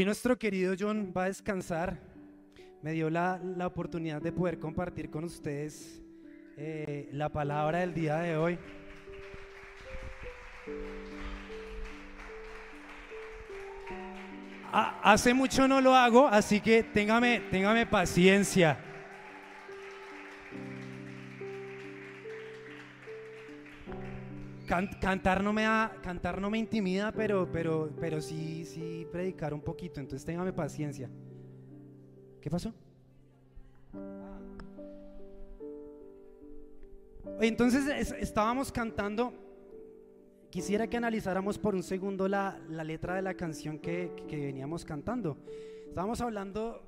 Hoy nuestro querido John va a descansar. Me dio la, la oportunidad de poder compartir con ustedes eh, la palabra del día de hoy. hace mucho no lo hago, así que téngame, téngame paciencia. Cantar, no me da, cantar no me intimida, pero, pero, pero sí, sí predicar un poquito, entonces téngame paciencia. ¿Qué pasó? Entonces estábamos cantando, quisiera que analizáramos por un segundo la, letra de la canción que, que, veníamos cantando. Estábamos hablando,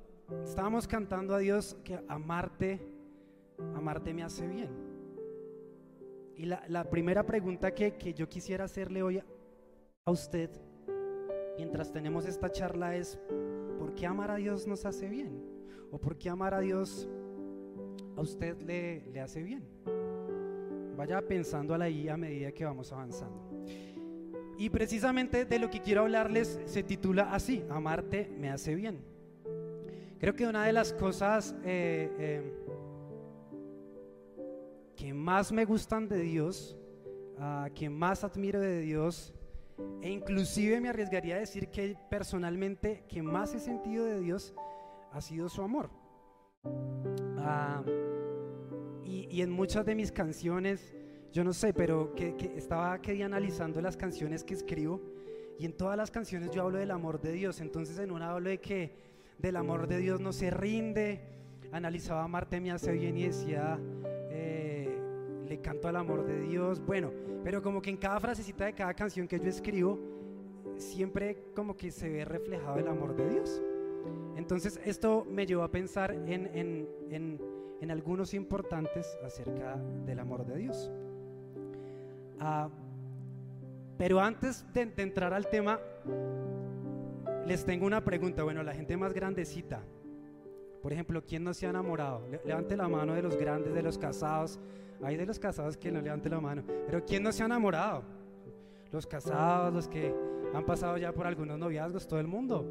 estábamos cantando a Dios que amarte, amarte me hace bien. Y la, primera pregunta que, que, yo quisiera hacerle hoy a usted, mientras tenemos esta charla, es, ¿por qué amar a Dios nos hace bien? ¿O por qué amar a Dios a usted le, le hace bien? Vaya pensando ahí a medida que vamos avanzando. Y precisamente de lo que quiero hablarles se titula así, amarte me hace bien. Creo que una de las cosas... Eh, eh, que más me gustan de Dios, que más admiro de Dios, e inclusive me arriesgaría a decir que personalmente que más he sentido de Dios ha sido su amor. Ah, y, en muchas de mis canciones, yo no sé, pero que, estaba que analizando las canciones que escribo y en todas las canciones yo hablo del amor de Dios. Entonces en una hablo de que del amor de Dios no se rinde. Analizaba Marte me hace bien y decía canto al amor de Dios, bueno, pero como que en cada frasecita de cada canción que yo escribo, siempre como que se ve reflejado el amor de Dios. Entonces esto me llevó a pensar en, en, en, en algunos importantes acerca del amor de Dios. Ah, pero antes de, de entrar al tema, les tengo una pregunta. Bueno, la gente más grandecita, por ejemplo, ¿quién no se ha enamorado? Levante la mano de los grandes, de los casados, hay de los casados que no levante la mano. Pero ¿quién no se ha enamorado? Los casados, los que han pasado ya por algunos noviazgos, todo el mundo.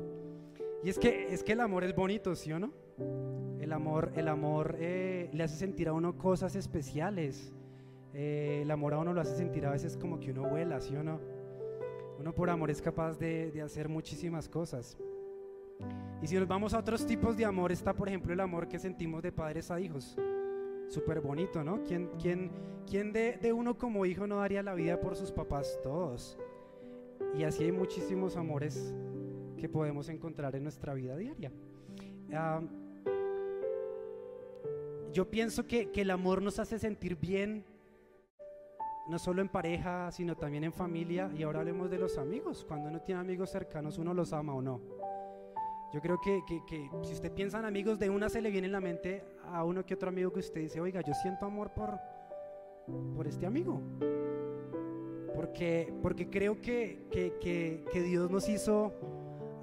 Y es que, es que el amor es bonito, ¿sí o no? El amor, el amor eh, le hace sentir a uno cosas especiales. Eh, el amor a uno lo hace sentir a veces como que uno vuela, ¿sí o no? Uno por amor es capaz de, de hacer muchísimas cosas. Y si nos vamos a otros tipos de amor, está por ejemplo el amor que sentimos de padres a hijos súper bonito, ¿no? ¿Quién, quién, quién de, de, uno como hijo no daría la vida por sus papás? Todos. Y así hay muchísimos amores que podemos encontrar en nuestra vida diaria. yo pienso que, que el amor nos hace sentir bien, no solo en pareja, sino también en familia. Y ahora hablemos de los amigos. Cuando uno tiene amigos cercanos, uno los ama o no. Yo creo que, si usted piensa en amigos, de una se le viene en la mente a uno que otro amigo que usted dice, oiga, yo siento amor por, por este amigo. Porque, porque creo que, Dios nos hizo,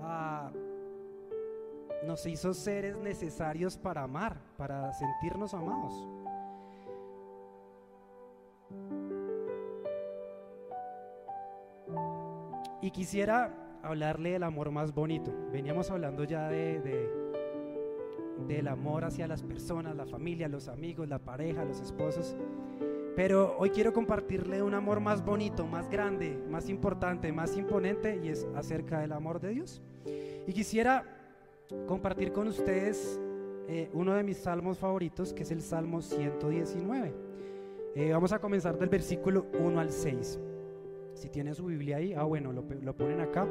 uh, nos hizo seres necesarios para amar, para sentirnos amados. Y quisiera hablarle del amor más bonito. Veníamos hablando ya de, del amor hacia las personas, la familia, los amigos, la pareja, los esposos. Pero hoy quiero compartirle un amor más bonito, más grande, más importante, más imponente y es acerca del amor de Dios. Y quisiera compartir con ustedes eh, uno de mis salmos favoritos, que es el Salmo 119. Eh, vamos a comenzar del versículo 1 al 6. Si tienen su Biblia ahí, ah bueno, lo, lo ponen acá.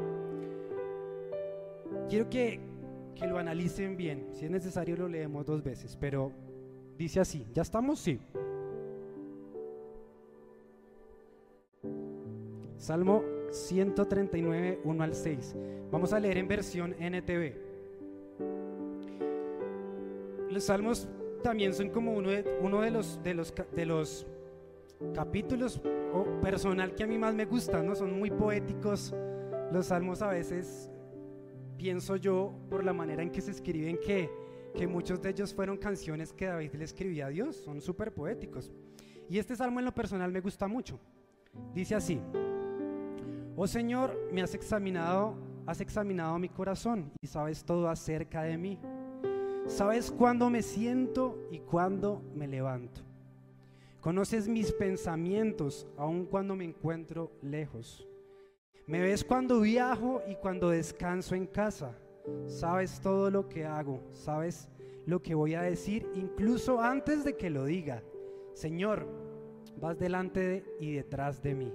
Quiero que, que lo analicen bien. Si es necesario lo leemos dos veces, pero dice así, ¿ya estamos? Sí. Salmo 139, 1 al 6. Vamos a leer en versión NTV. Los salmos también son como uno de, uno de, los, de, los, de los capítulos o personal que a mí más me gustan, ¿no? Son muy poéticos. Los salmos a veces pienso yo por la manera en que se escriben que, que muchos de ellos fueron canciones que David le escribía a Dios, son súper poéticos. Y este salmo en lo personal me gusta mucho. Dice así, oh Señor, me has examinado has examinado mi corazón y sabes todo acerca de mí. Sabes cuándo me siento y cuándo me levanto. Conoces mis pensamientos aun cuando me encuentro lejos. Me ves cuando viajo y cuando descanso en casa. Sabes todo lo que hago, sabes lo que voy a decir incluso antes de que lo diga. Señor, vas delante y detrás de mí.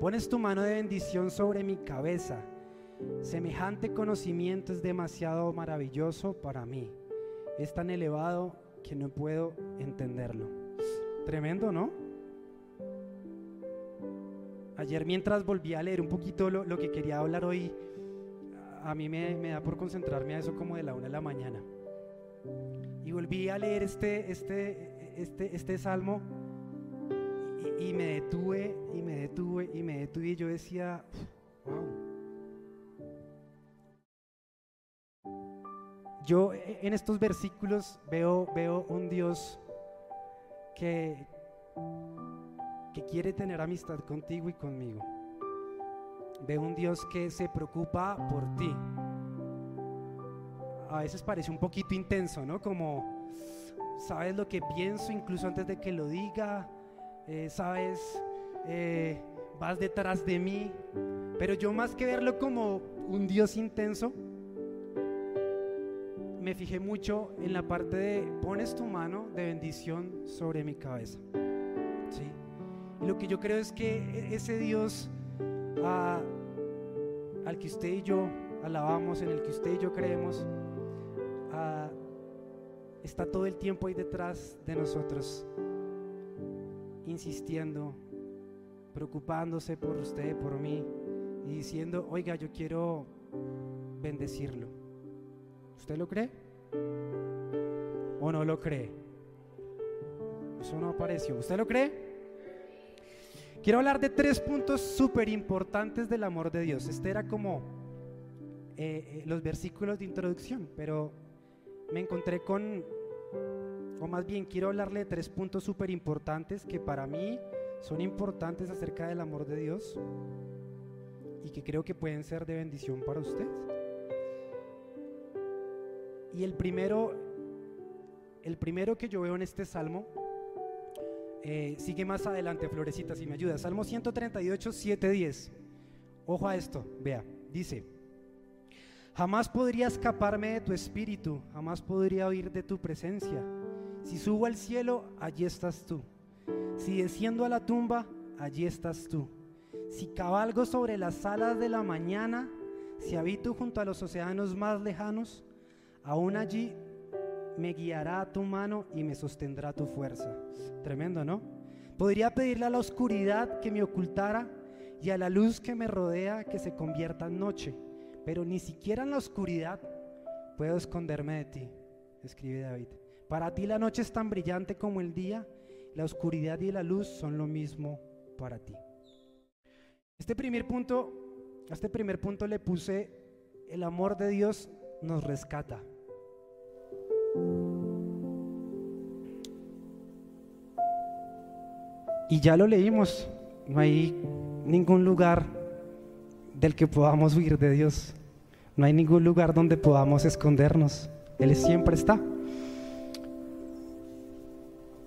Pones tu mano de bendición sobre mi cabeza. Semejante conocimiento es demasiado maravilloso para mí. Es tan elevado que no puedo entenderlo. Tremendo, ¿no? Ayer mientras volví a leer un poquito lo, que quería hablar hoy, a mí me, da por concentrarme a eso como de la una de la mañana. Y volví a leer este, este, este, este salmo y, y, me detuve y me detuve y me detuve y yo decía, wow. Yo en estos versículos veo, veo un Dios que, quiere tener amistad contigo y conmigo. Veo un Dios que se preocupa por ti. A veces parece un poquito intenso, ¿no? Como, sabes lo que pienso incluso antes de que lo diga, eh, sabes, eh, vas detrás de mí. Pero yo más que verlo como un Dios intenso, me fijé mucho en la parte de pones tu mano de bendición sobre mi cabeza. ¿Sí? Y lo que yo creo es que e-, ese Dios ah, al que usted y yo alabamos, en el que usted y yo creemos, ah, está todo el tiempo ahí detrás de nosotros, insistiendo, preocupándose por usted, por mí, y diciendo, oiga, yo quiero bendecirlo. ¿Usted lo cree? ¿O no lo cree? Eso no apareció. ¿Usted lo cree? Quiero hablar de tres puntos súper importantes del amor de Dios. Este era como eh, eh, los versículos de introducción, pero me encontré con, o más bien quiero hablarle de tres puntos súper importantes que para mí son importantes acerca del amor de Dios y que creo que pueden ser de bendición para usted. Y el primero, el primero que yo veo en este salmo, eh, sigue más adelante, Florecita, si me ayuda. Salmo 138, 7, 10. Ojo a esto, vea, dice, jamás podría escaparme de tu espíritu, jamás podría oír de tu presencia. Si subo al cielo, allí estás tú. Si desciendo a la tumba, allí estás tú. Si cabalgo sobre las alas de la mañana, si habito junto a los océanos más lejanos, aún allí me guiará tu mano y me sostendrá tu fuerza. Tremendo, ¿no? Podría pedirle a la oscuridad que me ocultara y a la luz que me rodea que se convierta en noche, pero ni siquiera en la oscuridad puedo esconderme de ti, escribe David. Para ti la noche es tan brillante como el día, la oscuridad y la luz son lo mismo para ti. Este primer punto, a este primer punto le puse el amor de Dios nos rescata. Y ya lo leímos, no hay ningún lugar del que podamos huir de Dios. No hay ningún lugar donde podamos escondernos. Él siempre está.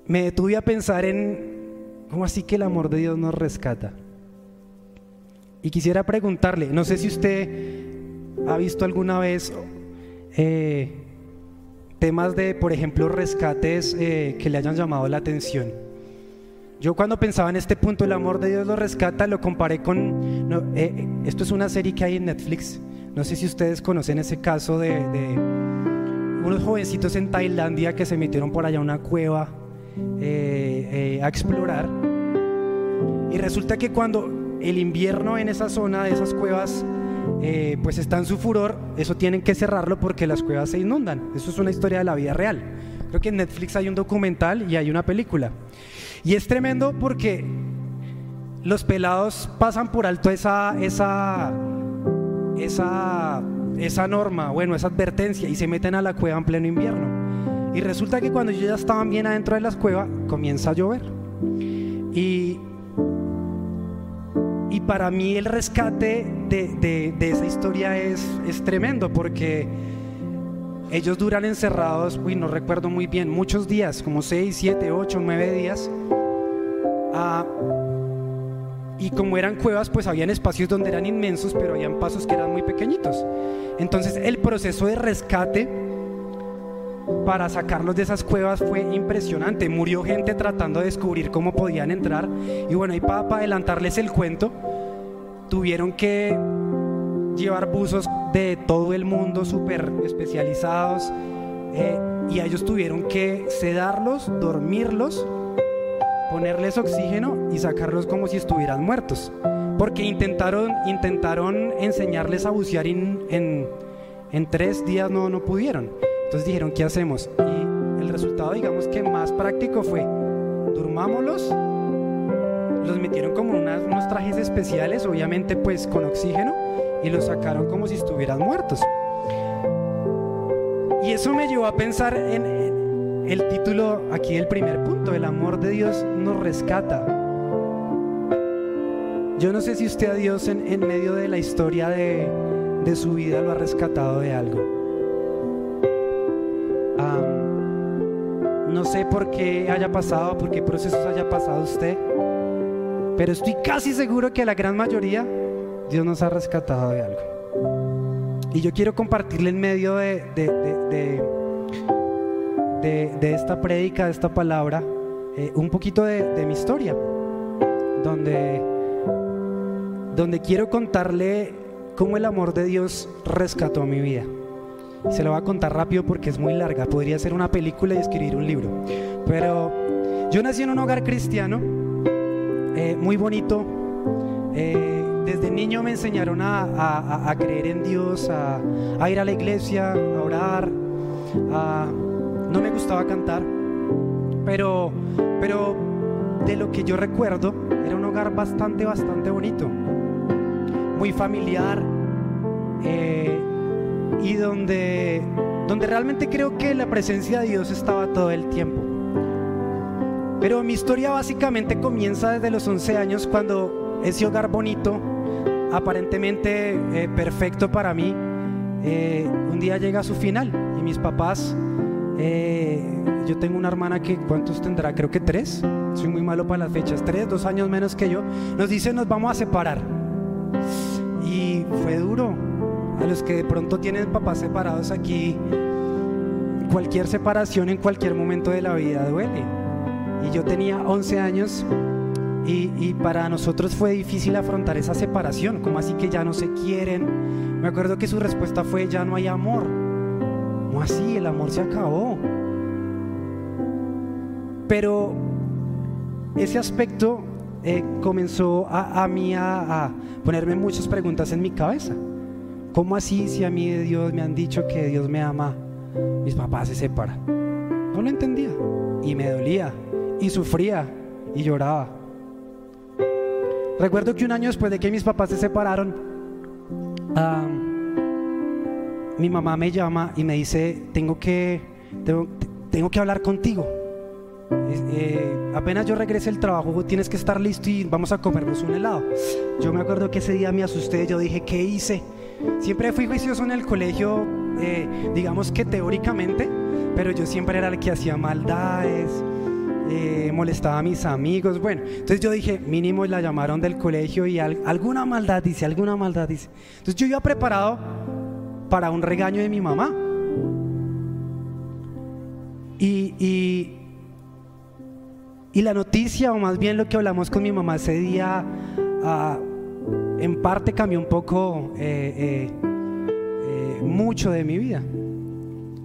Me detuve a pensar en cómo así que el amor de Dios nos rescata. Y quisiera preguntarle, no sé si usted ha visto alguna vez eh, temas de, por ejemplo, rescates eh, que le hayan llamado la atención. Yo cuando pensaba en este punto, el amor de Dios lo rescata, lo comparé con, eh, esto es una serie que hay en Netflix, no sé si ustedes conocen ese caso de, unos jovencitos en Tailandia que se metieron por allá a una cueva eh, a explorar. Y resulta que cuando el invierno en esa zona de esas cuevas eh, pues está en su furor, eso tienen que cerrarlo porque las cuevas se inundan. Eso es una historia de la vida real. Creo que en Netflix hay un documental y hay una película. Y es tremendo porque los pelados pasan por alto esa, esa, esa, esa norma, bueno, esa advertencia y se meten a la cueva en pleno invierno. Y resulta que cuando ellos ya estaban bien adentro de las cuevas, comienza a llover. Y y para mí el rescate de, esa historia es, es tremendo porque ellos duran encerrados, uy, no recuerdo muy bien, muchos días, como 6, 7, 8, 9 días. Ah, y como eran cuevas, pues habían espacios donde eran inmensos, pero habían pasos que eran muy pequeñitos. Entonces el proceso de rescate para sacarlos de esas cuevas fue impresionante. Murió gente tratando de descubrir cómo podían entrar. Y bueno, y para, adelantarles el cuento, tuvieron que llevar buzos de todo el mundo súper especializados. Eh, y ellos tuvieron que sedarlos, dormirlos ponerles oxígeno y sacarlos como si estuvieran muertos. Porque intentaron, intentaron enseñarles a bucear en, en, tres días, no, no pudieron. Entonces dijeron, ¿qué hacemos? Y el resultado, digamos que más práctico fue, durmámoslos, los metieron como unos trajes especiales, obviamente pues con oxígeno, y los sacaron como si estuvieran muertos. Y eso me llevó a pensar en, el título aquí el primer punto, el amor de Dios nos rescata. Yo no sé si usted a Dios en, medio de la historia de, su vida lo ha rescatado de algo. No sé por qué haya pasado, por qué procesos haya pasado usted, pero estoy casi seguro que la gran mayoría Dios nos ha rescatado de algo. Y yo quiero compartirle en medio de de, esta prédica, de esta palabra, eh, un poquito de, mi historia, donde, donde quiero contarle cómo el amor de Dios rescató mi vida. Se lo voy a contar rápido porque es muy larga, podría ser una película y escribir un libro. Pero yo nací en un hogar cristiano, eh, muy bonito. Eh, desde niño me enseñaron a, creer en Dios, a, ir a la iglesia, a orar, no me gustaba cantar, pero, pero de lo que yo recuerdo, era un hogar bastante, bastante bonito, muy familiar eh, y donde, donde realmente creo que la presencia de Dios estaba todo el tiempo. Pero mi historia básicamente comienza desde los 11 años cuando ese hogar bonito, aparentemente eh, perfecto para mí, eh, un día llega a su final y mis papás eh, yo tengo una hermana que, ¿cuántos tendrá? Creo que tres. Soy muy malo para las fechas. Tres, dos años menos que yo. Nos dice, nos vamos a separar. Y fue duro. A los que de pronto tienen papás separados aquí, cualquier separación en cualquier momento de la vida duele. Y yo tenía 11 años y, y, para nosotros fue difícil afrontar esa separación, como así que ya no se quieren. Me acuerdo que su respuesta fue, ya no hay amor así? El amor se acabó. Pero ese aspecto eh, comenzó a, mí a, ponerme muchas preguntas en mi cabeza. ¿Cómo así si a mí de Dios me han dicho que Dios me ama? Mis papás se separan. No lo entendía. Y me dolía. Y sufría. Y lloraba. Recuerdo que un año después de que mis papás se separaron, mi mamá me llama y me dice, tengo que, tengo, que hablar contigo. Eh, apenas yo regrese el trabajo, tienes que estar listo y vamos a comernos un helado. Yo me acuerdo que ese día me asusté, yo dije, ¿qué hice? Siempre fui juicioso en el colegio, eh, digamos que teóricamente, pero yo siempre era el que hacía maldades, eh, molestaba a mis amigos. Bueno, entonces yo dije, mínimo la llamaron del colegio y alguna maldad dice, alguna maldad dice. Entonces yo iba preparado para un regaño de mi mamá. Y, y, la noticia, o más bien lo que hablamos con mi mamá ese día, ah, en parte cambió un poco eh, eh, eh, mucho de mi vida.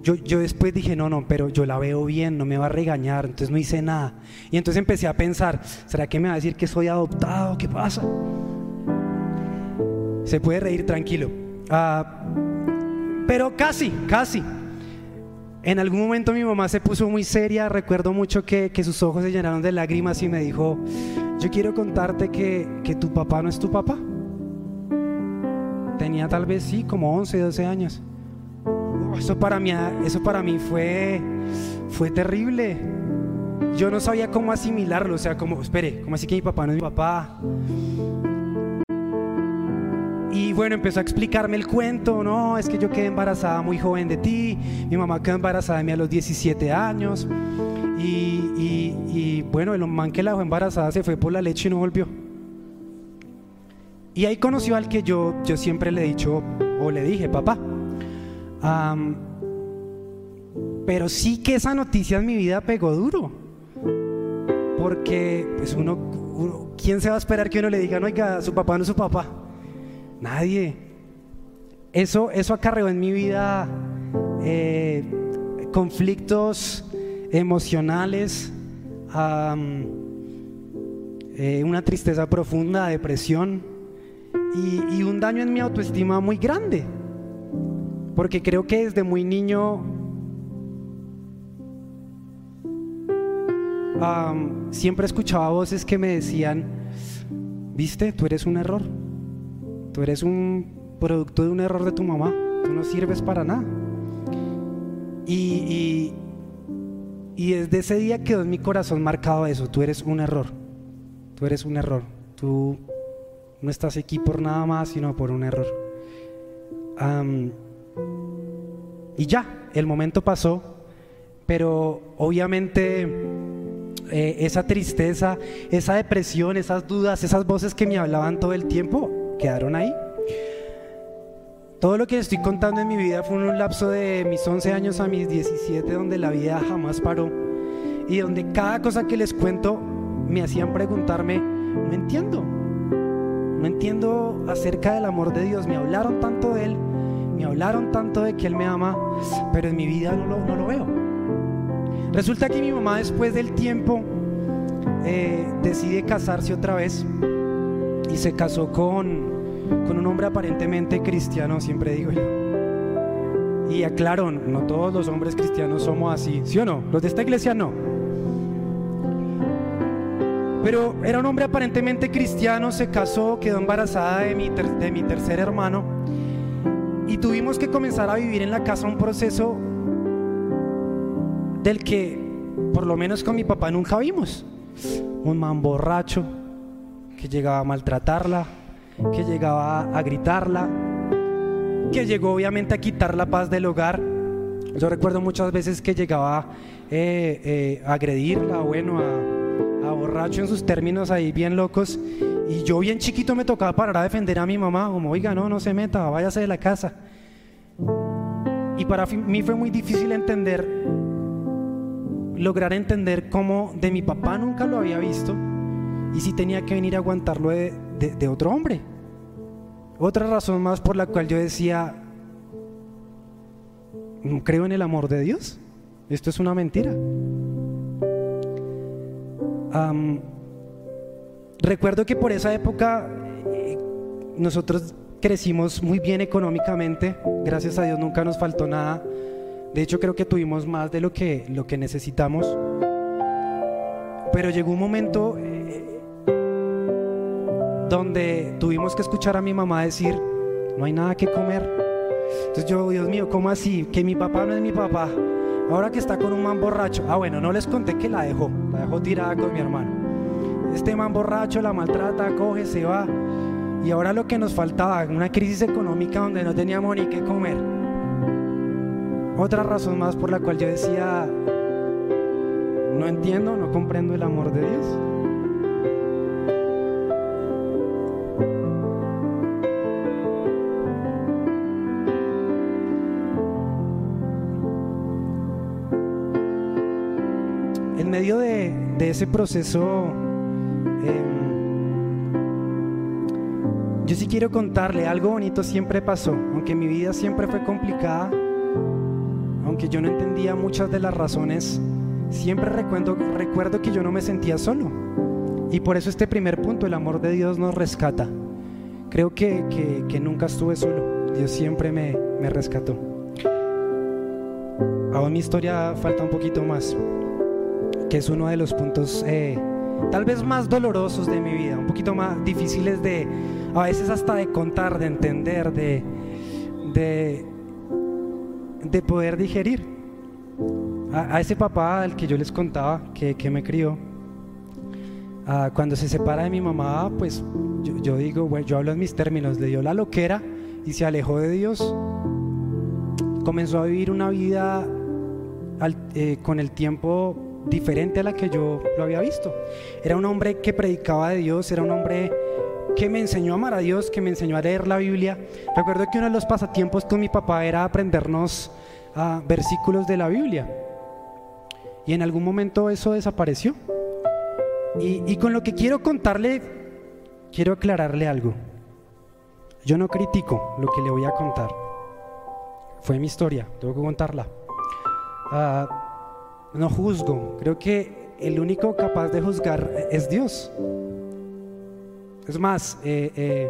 Yo, yo, después dije, no, no, pero yo la veo bien, no me va a regañar, entonces no hice nada. Y entonces empecé a pensar, ¿será que me va a decir que soy adoptado? ¿Qué pasa? Se puede reír tranquilo. Ah, pero casi, casi. En algún momento mi mamá se puso muy seria, recuerdo mucho que, sus ojos se llenaron de lágrimas y me dijo, yo quiero contarte que, tu papá no es tu papá. Tenía tal vez sí, como 11, 12 años. Eso para mí, eso para mí fue, fue terrible. Yo no sabía cómo asimilarlo, o sea, como, espere, ¿cómo así que mi papá no es mi papá? bueno, empezó a explicarme el cuento, no, es que yo quedé embarazada muy joven de ti, mi mamá quedó embarazada de mí a los 17 años, y, bueno, el man que la dejó embarazada se fue por la leche y no volvió. Y ahí conoció al que yo, yo siempre le he dicho, o le dije, papá. pero sí que esa noticia en mi vida pegó duro. Porque, pues uno, ¿quién se va a esperar que uno le diga, no, oiga, su papá no es su papá? Nadie. Eso, eso acarreó en mi vida eh, conflictos emocionales, eh, una tristeza profunda, depresión y, un daño en mi autoestima muy grande. Porque creo que desde muy niño siempre escuchaba voces que me decían, viste, tú eres un error, tú eres un producto de un error de tu mamá, tú no sirves para nada. y, y desde ese día quedó en mi corazón marcado eso, tú eres un error, tú eres un error, tú no estás aquí por nada más, sino por un error. y ya, el momento pasó, pero obviamente eh, esa tristeza, esa depresión, esas dudas, esas voces que me hablaban todo el tiempo, quedaron ahí. Todo lo que estoy contando en mi vida fue un lapso de mis 11 años a mis 17 donde la vida jamás paró y donde cada cosa que les cuento me hacían preguntarme, no entiendo, no entiendo acerca del amor de Dios, me hablaron tanto de Él, me hablaron tanto de que Él me ama, pero en mi vida no lo, veo. Resulta que mi mamá después del tiempo eh, decide casarse otra vez y se casó con con un hombre aparentemente cristiano, siempre digo yo. Y aclaro, no todos los hombres cristianos somos así, ¿sí o no? Los de esta iglesia no. Pero era un hombre aparentemente cristiano, se casó, quedó embarazada de mi, de mi tercer hermano y tuvimos que comenzar a vivir en la casa un proceso del que por lo menos con mi papá nunca vimos. Un man borracho que llegaba a maltratarla, que llegaba a gritarla, que llegó obviamente a quitar la paz del hogar. Yo recuerdo muchas veces que llegaba eh, eh, a agredirla, bueno, a, borracho en sus términos ahí bien locos. Y yo bien chiquito me tocaba parar a defender a mi mamá, como, oiga, no, no se meta, váyase de la casa. Y para mí fue muy difícil entender, lograr entender cómo de mi papá nunca lo había visto y si tenía que venir a aguantarlo de, de, otro hombre. Otra razón más por la cual yo decía, no creo en el amor de Dios. Esto es una mentira. Recuerdo que por esa época eh, nosotros crecimos muy bien económicamente. Gracias a Dios nunca nos faltó nada. De hecho creo que tuvimos más de lo que, lo que necesitamos. Pero llegó un momento donde tuvimos que escuchar a mi mamá decir, no hay nada que comer. Entonces yo, Dios mío, ¿cómo así? Que mi papá no es mi papá. Ahora que está con un man borracho. Ah, bueno, no les conté que la dejó. La dejó tirada con mi hermano. Este man borracho la maltrata, coge, se va. Y ahora lo que nos faltaba, una crisis económica donde no teníamos ni qué comer. Otra razón más por la cual yo decía, no entiendo, no comprendo el amor de Dios. De, ese proceso, em, yo sí quiero contarle, algo bonito siempre pasó, aunque mi vida siempre fue complicada, aunque yo no entendía muchas de las razones, siempre recuerdo, recuerdo que yo no me sentía solo. Y por eso este primer punto, el amor de Dios nos rescata. Creo que, nunca estuve solo, Dios siempre me, me rescató. Aún mi historia falta un poquito más que es uno de los puntos eh, tal vez más dolorosos de mi vida, un poquito más difíciles de, a veces hasta de contar, de entender, de, de, de poder digerir. A, ese papá al que yo les contaba, que, que me crió, cuando se separa de mi mamá, pues yo, digo, bueno, yo hablo en mis términos, le dio la loquera y se alejó de Dios. Comenzó a vivir una vida eh, con el tiempo diferente a la que yo lo había visto. Era un hombre que predicaba de Dios, era un hombre que me enseñó a amar a Dios, que me enseñó a leer la Biblia. Recuerdo que uno de los pasatiempos con mi papá era aprendernos ah, versículos de la Biblia. Y en algún momento eso desapareció. Y, con lo que quiero contarle, quiero aclararle algo. Yo no critico lo que le voy a contar. Fue mi historia, tengo que contarla. Ah, no juzgo, creo que el único capaz de juzgar es Dios. Es más, eh, eh,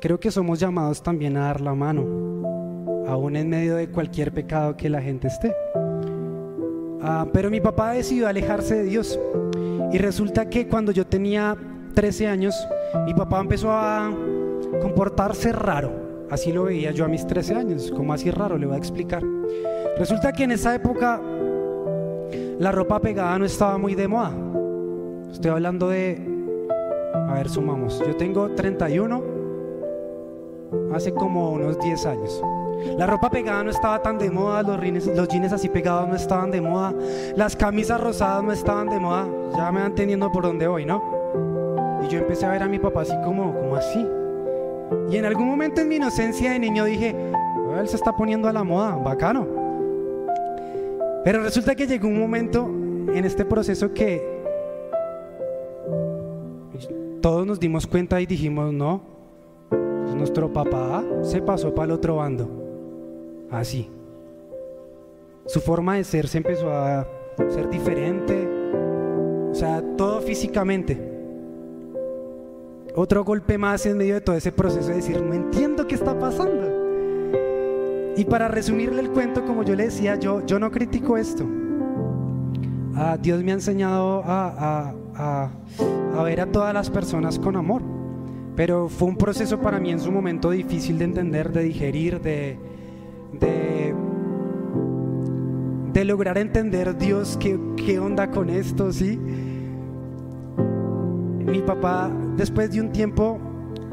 creo que somos llamados también a dar la mano, aún en medio de cualquier pecado que la gente esté. Ah, pero mi papá decidió alejarse de Dios. Y resulta que cuando yo tenía 13 años, mi papá empezó a comportarse raro. Así lo veía yo a mis 13 años, como así raro, le voy a explicar. Resulta que en esa época la ropa pegada no estaba muy de moda. Estoy hablando de, a ver, sumamos, yo tengo 31, hace como unos 10 años. La ropa pegada no estaba tan de moda, los, los jeans así pegados no estaban de moda, las camisas rosadas no estaban de moda. Ya me van entendiendo por dónde voy, ¿no? Y yo empecé a ver a mi papá así como, como así. Y en algún momento en mi inocencia de niño dije, él se está poniendo a la moda, bacano. Pero resulta que llegó un momento en este proceso que todos nos dimos cuenta y dijimos, no, nuestro papá se pasó para el otro bando así. Su forma de ser se empezó a ser diferente, o sea, todo físicamente. Otro golpe más en medio de todo ese proceso de decir, no entiendo qué está pasando. Y para resumirle el cuento, como yo le decía, yo, yo no critico esto. Ah, Dios me ha enseñado a, a, a ver a todas las personas con amor. Pero fue un proceso para mí en su momento difícil de entender, de digerir, de, de, de lograr entender Dios qué, qué onda con esto, ¿sí? Mi papá, después de un tiempo,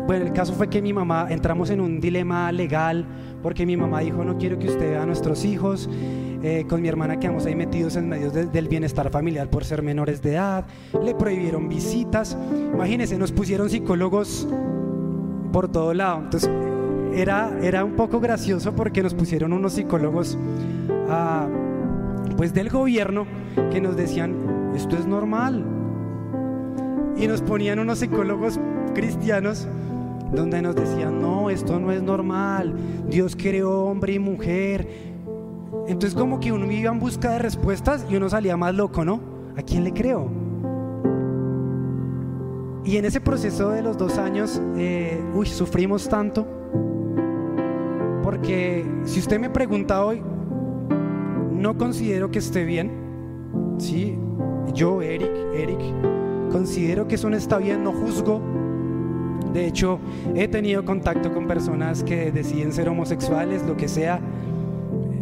bueno, el caso fue que mi mamá, entramos en un dilema legal, porque mi mamá dijo, no quiero que usted vea a nuestros hijos, eh, con mi hermana quedamos ahí metidos en medio del bienestar familiar por ser menores de edad, le prohibieron visitas, imagínense, nos pusieron psicólogos por todo lado, entonces era, un poco gracioso porque nos pusieron unos psicólogos ah, pues del gobierno que nos decían, esto es normal. Y nos ponían unos psicólogos cristianos donde nos decían, no, esto no es normal, Dios creó hombre y mujer. Entonces como que uno iba en busca de respuestas y uno salía más loco, ¿no? ¿A quién le creo? Y en ese proceso de los dos años, eh, uy, sufrimos tanto porque si usted me pregunta hoy, no considero que esté bien. Sí, yo, Eric, Eric, considero que eso no está bien, no juzgo. De hecho, he tenido contacto con personas que deciden ser homosexuales, lo que sea.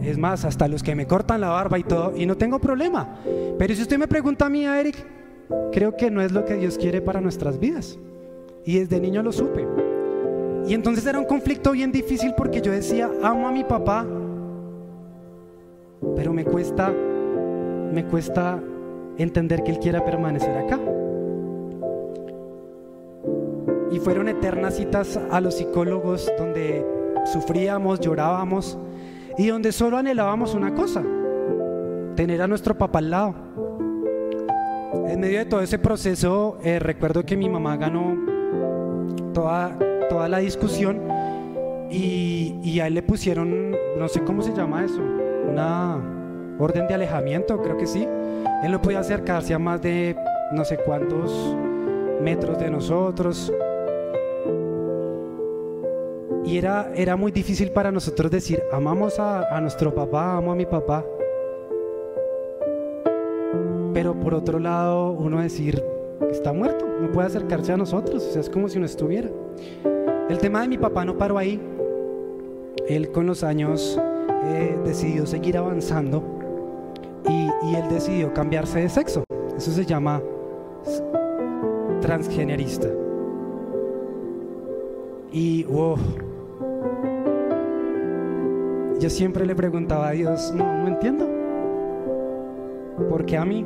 Es más, hasta los que me cortan la barba y todo, y no tengo problema. Pero si usted me pregunta a mí, a Eric, creo que no es lo que Dios quiere para nuestras vidas. Y desde niño lo supe. Y entonces era un conflicto bien difícil porque yo decía, amo a mi papá, pero me cuesta, me cuesta entender que él quiera permanecer acá. Y fueron eternas citas a los psicólogos donde sufríamos, llorábamos y donde solo anhelábamos una cosa, tener a nuestro papá al lado. En medio de todo ese proceso, eh, recuerdo que mi mamá ganó toda toda la discusión y, a él le pusieron, no sé cómo se llama eso, una orden de alejamiento, creo que sí. Él no podía acercarse a más de no sé cuántos metros de nosotros. Y era, era muy difícil para nosotros decir, amamos a, a nuestro papá, amo a mi papá. Pero por otro lado, uno decir, está muerto, no puede acercarse a nosotros, o sea, es como si no estuviera. El tema de mi papá no paró ahí. Él con los años eh, decidió seguir avanzando y, él decidió cambiarse de sexo. Eso se llama transgenerista. Y wow, yo siempre le preguntaba a Dios, no, no entiendo. ¿Por qué a mí?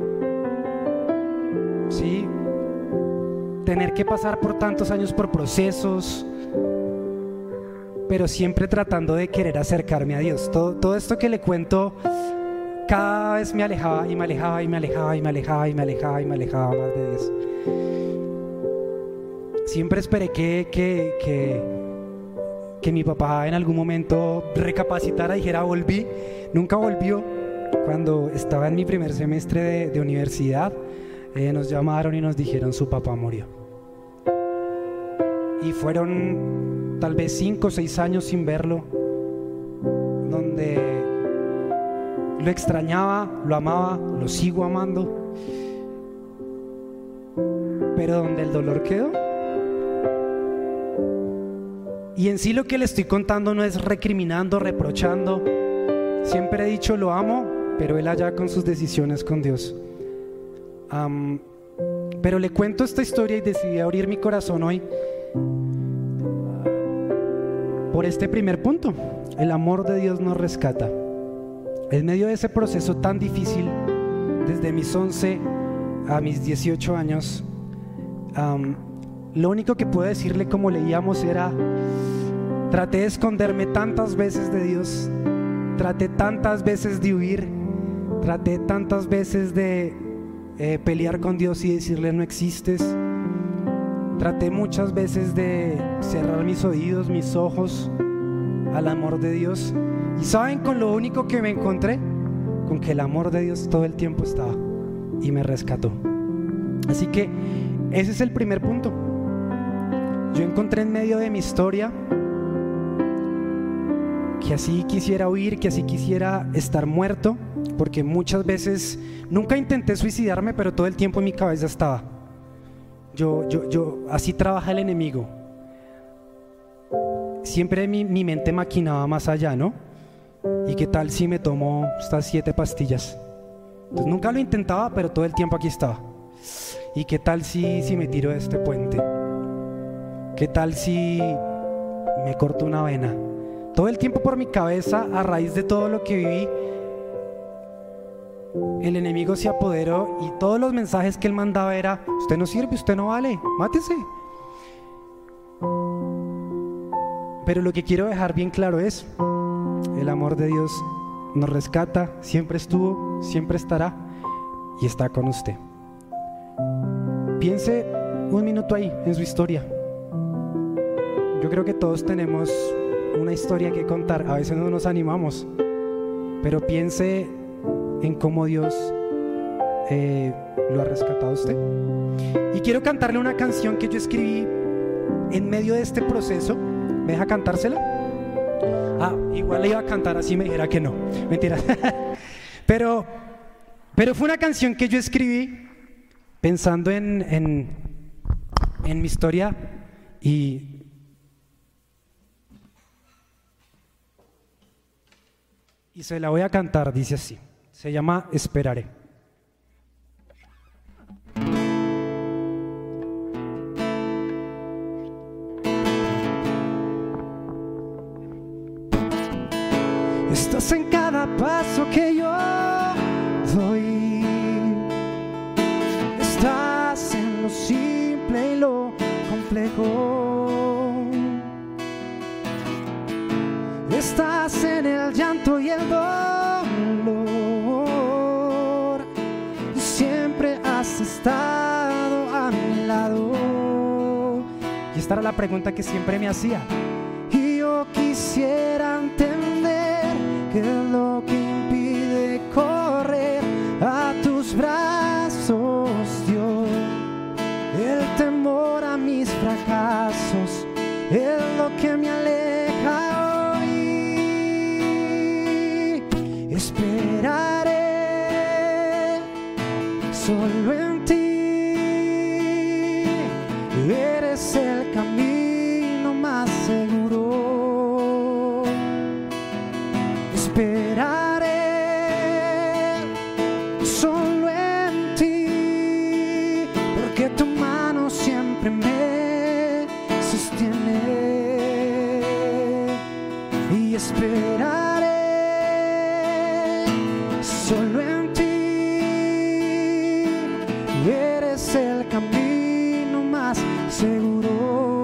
Sí, tener que pasar por tantos años por procesos, pero siempre tratando de querer acercarme a Dios. Todo, esto que le cuento, cada vez me alejaba y me alejaba y me alejaba y me alejaba y me alejaba y me alejaba más de Dios. Siempre esperé que, que, que, que mi papá en algún momento recapacitara y dijera volví. Nunca volvió. Cuando estaba en mi primer semestre de, universidad, eh, nos llamaron y nos dijeron su papá murió. Y fueron tal vez cinco o seis años sin verlo, donde lo extrañaba, lo amaba, lo sigo amando, pero donde el dolor quedó. Y en sí lo que le estoy contando no es recriminando, reprochando. Siempre he dicho lo amo, pero él allá con sus decisiones con Dios. pero le cuento esta historia y decidí abrir mi corazón hoy por este primer punto. El amor de Dios nos rescata. En medio de ese proceso tan difícil, desde mis 11 a mis 18 años, lo único que puedo decirle como leíamos era, traté de esconderme tantas veces de Dios, traté tantas veces de huir, traté tantas veces de eh, pelear con Dios y decirle no existes Traté muchas veces de cerrar mis oídos, mis ojos al amor de Dios. Y saben con lo único que me encontré, con que el amor de Dios todo el tiempo estaba y me rescató. Así que ese es el primer punto. Yo encontré en medio de mi historia que así quisiera huir, que así quisiera estar muerto, porque muchas veces nunca intenté suicidarme, pero todo el tiempo en mi cabeza estaba yo, yo, yo, así trabaja el enemigo. Siempre mi, mi mente maquinaba más allá, ¿no? ¿Y qué tal si me tomo estas siete pastillas? Nunca lo intentaba, pero todo el tiempo aquí estaba. ¿Y qué tal si, si me tiro de este puente? ¿Qué tal si me corto una vena? Todo el tiempo por mi cabeza, a raíz de todo lo que viví, el enemigo se apoderó y todos los mensajes que él mandaba era, usted no sirve, usted no vale, mátese. Pero lo que quiero dejar bien claro es, el amor de Dios nos rescata, siempre estuvo, siempre estará y está con usted. Piense un minuto ahí en su historia. Yo creo que todos tenemos una historia que contar, a veces no nos animamos, pero piense en cómo Dios eh, lo ha rescatado a usted. Y quiero cantarle una canción que yo escribí en medio de este proceso. ¿Me deja cantársela? Ah, igual le iba a cantar así me dijera que no. Mentira. pero, pero fue una canción que yo escribí pensando en, en, en mi historia y y se la voy a cantar, dice así. Se llama Esperaré. Estás en cada paso que yo Y esta era la pregunta que siempre me hacía. Y yo quisiera entender qué es lo que seguro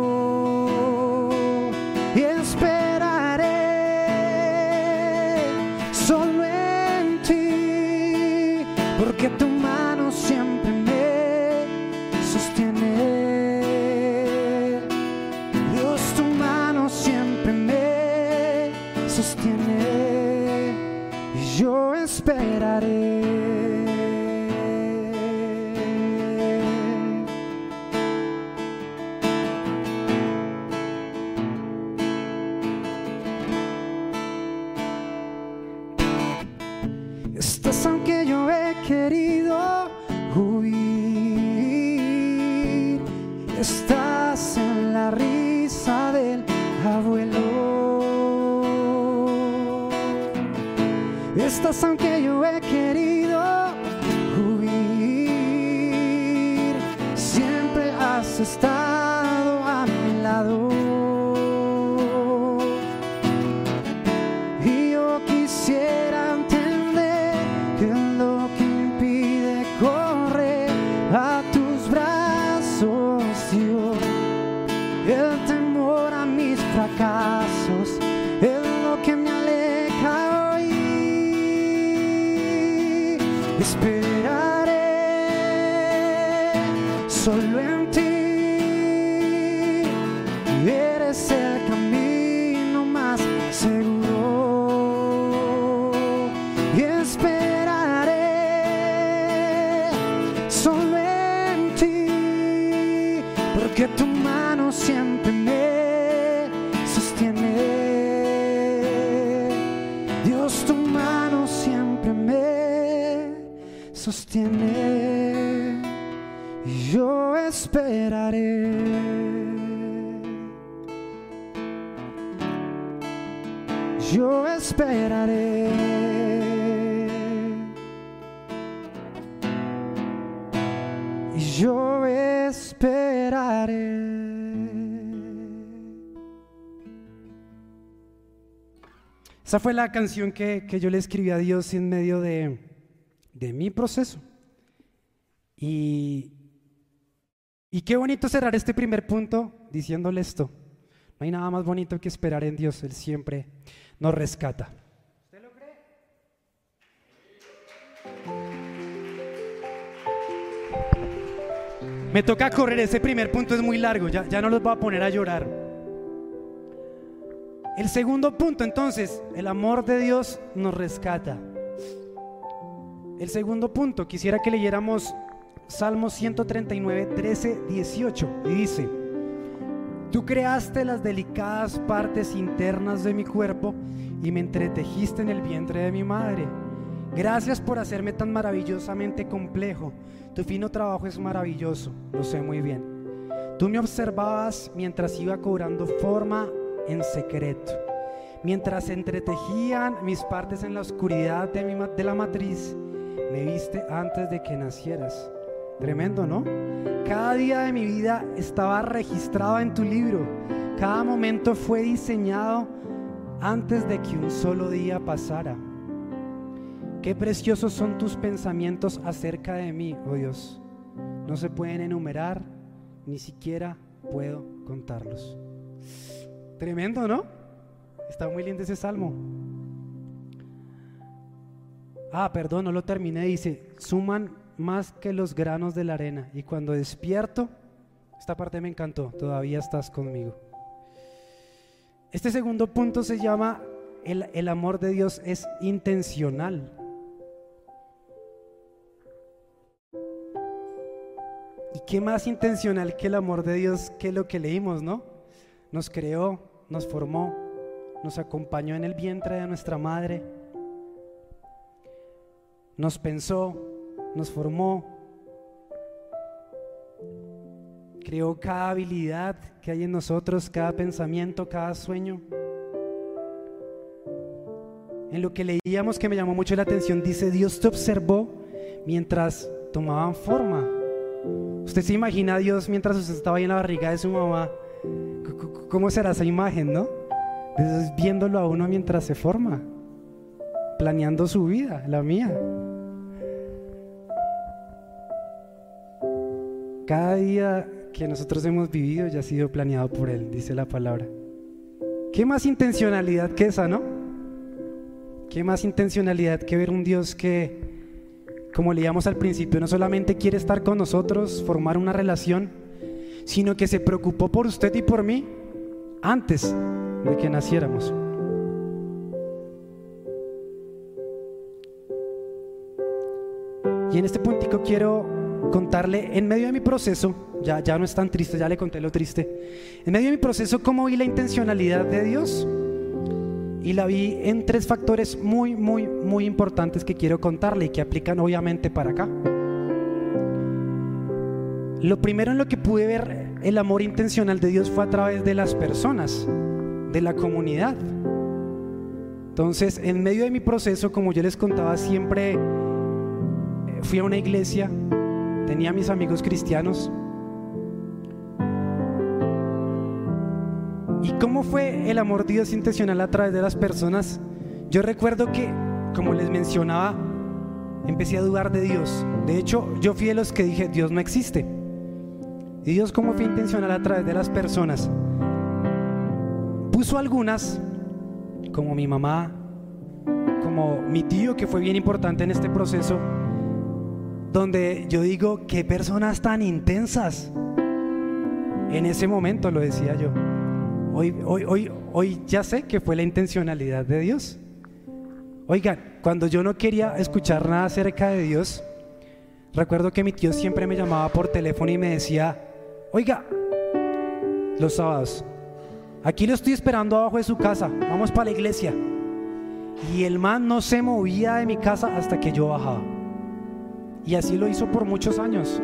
Yo esperaré. Yo esperaré. Esa fue la canción que, que yo le escribí a Dios en medio de, de mi proceso. Y, y qué bonito cerrar este primer punto diciéndole esto. No hay nada más bonito que esperar en Dios. Él siempre nos rescata. ¿Usted lo cree? Me toca correr, ese primer punto es muy largo, ya, ya no los voy a poner a llorar. El segundo punto, entonces, el amor de Dios nos rescata. El segundo punto, quisiera que leyéramos Salmo 139, 13, 18. Y dice, Tú creaste las delicadas partes internas de mi cuerpo y me entretejiste en el vientre de mi madre. Gracias por hacerme tan maravillosamente complejo. Tu fino trabajo es maravilloso, lo sé muy bien. Tú me observabas mientras iba cobrando forma en secreto. Mientras entretejían mis partes en la oscuridad de la matriz, me viste antes de que nacieras. Tremendo, ¿no? Cada día de mi vida estaba registrado en tu libro. Cada momento fue diseñado antes de que un solo día pasara. Qué preciosos son tus pensamientos acerca de mí, oh Dios. No se pueden enumerar, ni siquiera puedo contarlos. Tremendo, ¿no? Está muy lindo ese salmo. Ah, perdón, no lo terminé. Dice, suman más que los granos de la arena. Y cuando despierto, esta parte me encantó, todavía estás conmigo. Este segundo punto se llama, el, el amor de Dios es intencional. ¿Y qué más intencional que el amor de Dios que lo que leímos, no? Nos creó, nos formó, nos acompañó en el vientre de nuestra madre, nos pensó, nos formó, creó cada habilidad que hay en nosotros, cada pensamiento, cada sueño. En lo que leíamos que me llamó mucho la atención, dice, Dios te observó mientras tomaban forma. Usted se imagina a Dios mientras usted estaba ahí en la barriga de su mamá, ¿cómo será esa imagen, no? Entonces, viéndolo a uno mientras se forma, planeando su vida, la mía. Cada día que nosotros hemos vivido ya ha sido planeado por Él, dice la palabra. ¿Qué más intencionalidad que esa, no? ¿Qué más intencionalidad que ver un Dios que, como leíamos al principio, no solamente quiere estar con nosotros, formar una relación, sino que se preocupó por usted y por mí antes de que naciéramos. Y en este puntico quiero contarle, en medio de mi proceso, ya, ya no es tan triste, ya le conté lo triste, en medio de mi proceso, cómo vi la intencionalidad de Dios. Y la vi en tres factores muy, muy, muy importantes que quiero contarle y que aplican obviamente para acá. Lo primero en lo que pude ver el amor intencional de Dios fue a través de las personas, de la comunidad. Entonces, en medio de mi proceso, como yo les contaba, siempre fui a una iglesia, tenía mis amigos cristianos. ¿Y cómo fue el amor de Dios intencional a través de las personas? Yo recuerdo que, como les mencionaba, empecé a dudar de Dios. De hecho, yo fui de los que dije, Dios no existe. ¿Y Dios cómo fue intencional a través de las personas? Puso algunas, como mi mamá, como mi tío, que fue bien importante en este proceso, donde yo digo, qué personas tan intensas. En ese momento lo decía yo. Hoy, hoy, hoy, hoy ya sé que fue la intencionalidad de Dios. Oigan, cuando yo no quería escuchar nada acerca de Dios, recuerdo que mi tío siempre me llamaba por teléfono y me decía, oiga, los sábados, aquí lo estoy esperando abajo de su casa, vamos para la iglesia. Y el man no se movía de mi casa hasta que yo bajaba. Y así lo hizo por muchos años.